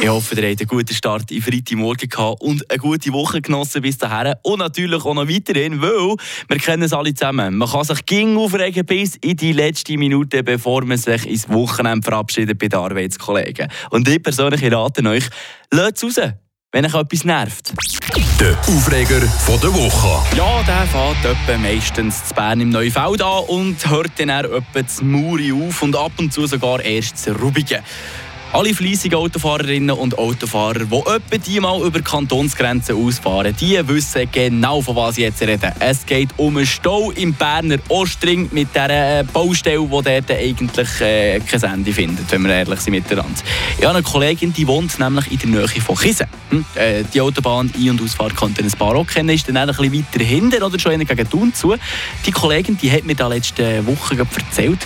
Ich hoffe, ihr habt einen guten Start in Freitagmorgen gehabt und eine gute Woche genossen bis dahin. Und natürlich auch noch weiterhin, weil wir kennen es alle zusammen. Man kann sich ging aufregen bis in die letzte Minute, bevor man sich ins Wochenende verabschiedet bei den Arbeitskollegen. Und ich persönlich rate euch, lasst es raus wenn euch etwas nervt. Der Aufreger von der Woche. Ja, der fährt etwa meistens zu Bern im Neufeld an und hört dann etwa zu Muri auf und ab und zu sogar erst zu Rubigen. Alle fleissigen Autofahrerinnen und Autofahrer, die etwa die mal über Kantonsgrenzen ausfahren, die wissen genau, von was ich jetzt rede. Es geht um einen Stau im Berner Ostring mit der äh, Baustelle, die dort eigentlich äh, kein Ende findet, wenn wir ehrlich sind miteinander. Ich habe eine Kollegin, die wohnt nämlich in der Nähe von Kisen. Hm? Äh, die Autobahn Ein- und Ausfahrt konnte ein paar auch kennen, ist dann ein bisschen weiter hinten oder schon gegen Thun zu. Die Kollegin, die hat mir da letzte Woche erzählt,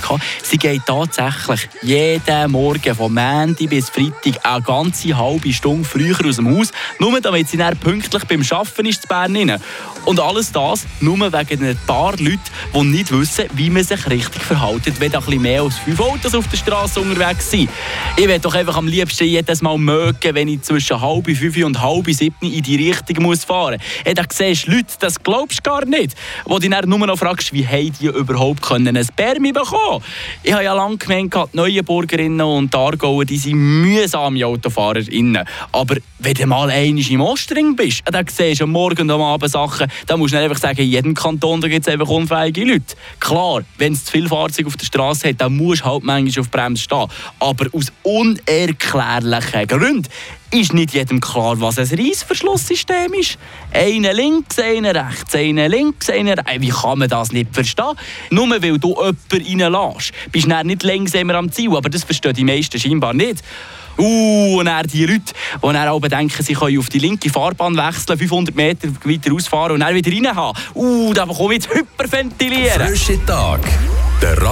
sie geht tatsächlich jeden Morgen von Mann Montag bis Freitag eine ganze halbe Stunde früher aus dem Haus, nur damit sie dann pünktlich beim Arbeiten ist zu Bern. Und alles das nur wegen ein paar Leuten, die nicht wissen, wie man sich richtig verhält, wenn ein bisschen mehr als fünf Autos auf der Straße unterwegs sind. Ich werde doch einfach am liebsten jedes Mal mögen, wenn ich zwischen halb fünf und halb sieben in die Richtung muss fahren muss. Hey, da siehst du Leute, das glaubst du gar nicht. Wo du dann nur noch fragst, wie haben die überhaupt können ein Spermi bekommen Ich habe ja lange gemeint, die Neuenburgerinnen und Aargauer, die sind mühsame AutofahrerInnen. Aber wenn du mal einmal im Ostring bist, dann siehst du am Morgen und am Abend Sachen, dann musst du nicht einfach sagen, in jedem Kanton gibt es einfach unfähige Leute. Klar, wenn es zu viele Fahrzeuge auf der Straße hat, dann musst du halt manchmal auf Bremse stehen. Aber aus unerklärlichen Gründen ist nicht jedem klar, was ein Reissverschlusssystem ist. Einer links, einer rechts, einer links, einer rechts. Wie kann man das nicht verstehen? Nur weil du jemanden reinlässt, bist du nicht langsamer am Ziel. Aber das verstehen die meisten scheinbar nicht. Uh, und dann die Leute, die dann denken, sie können auf die linke Fahrbahn wechseln, 500 Meter weiter ausfahren und dann wieder reinhaben. Uh, da bekomme ich jetzt hyperventilieren. Frische Tag.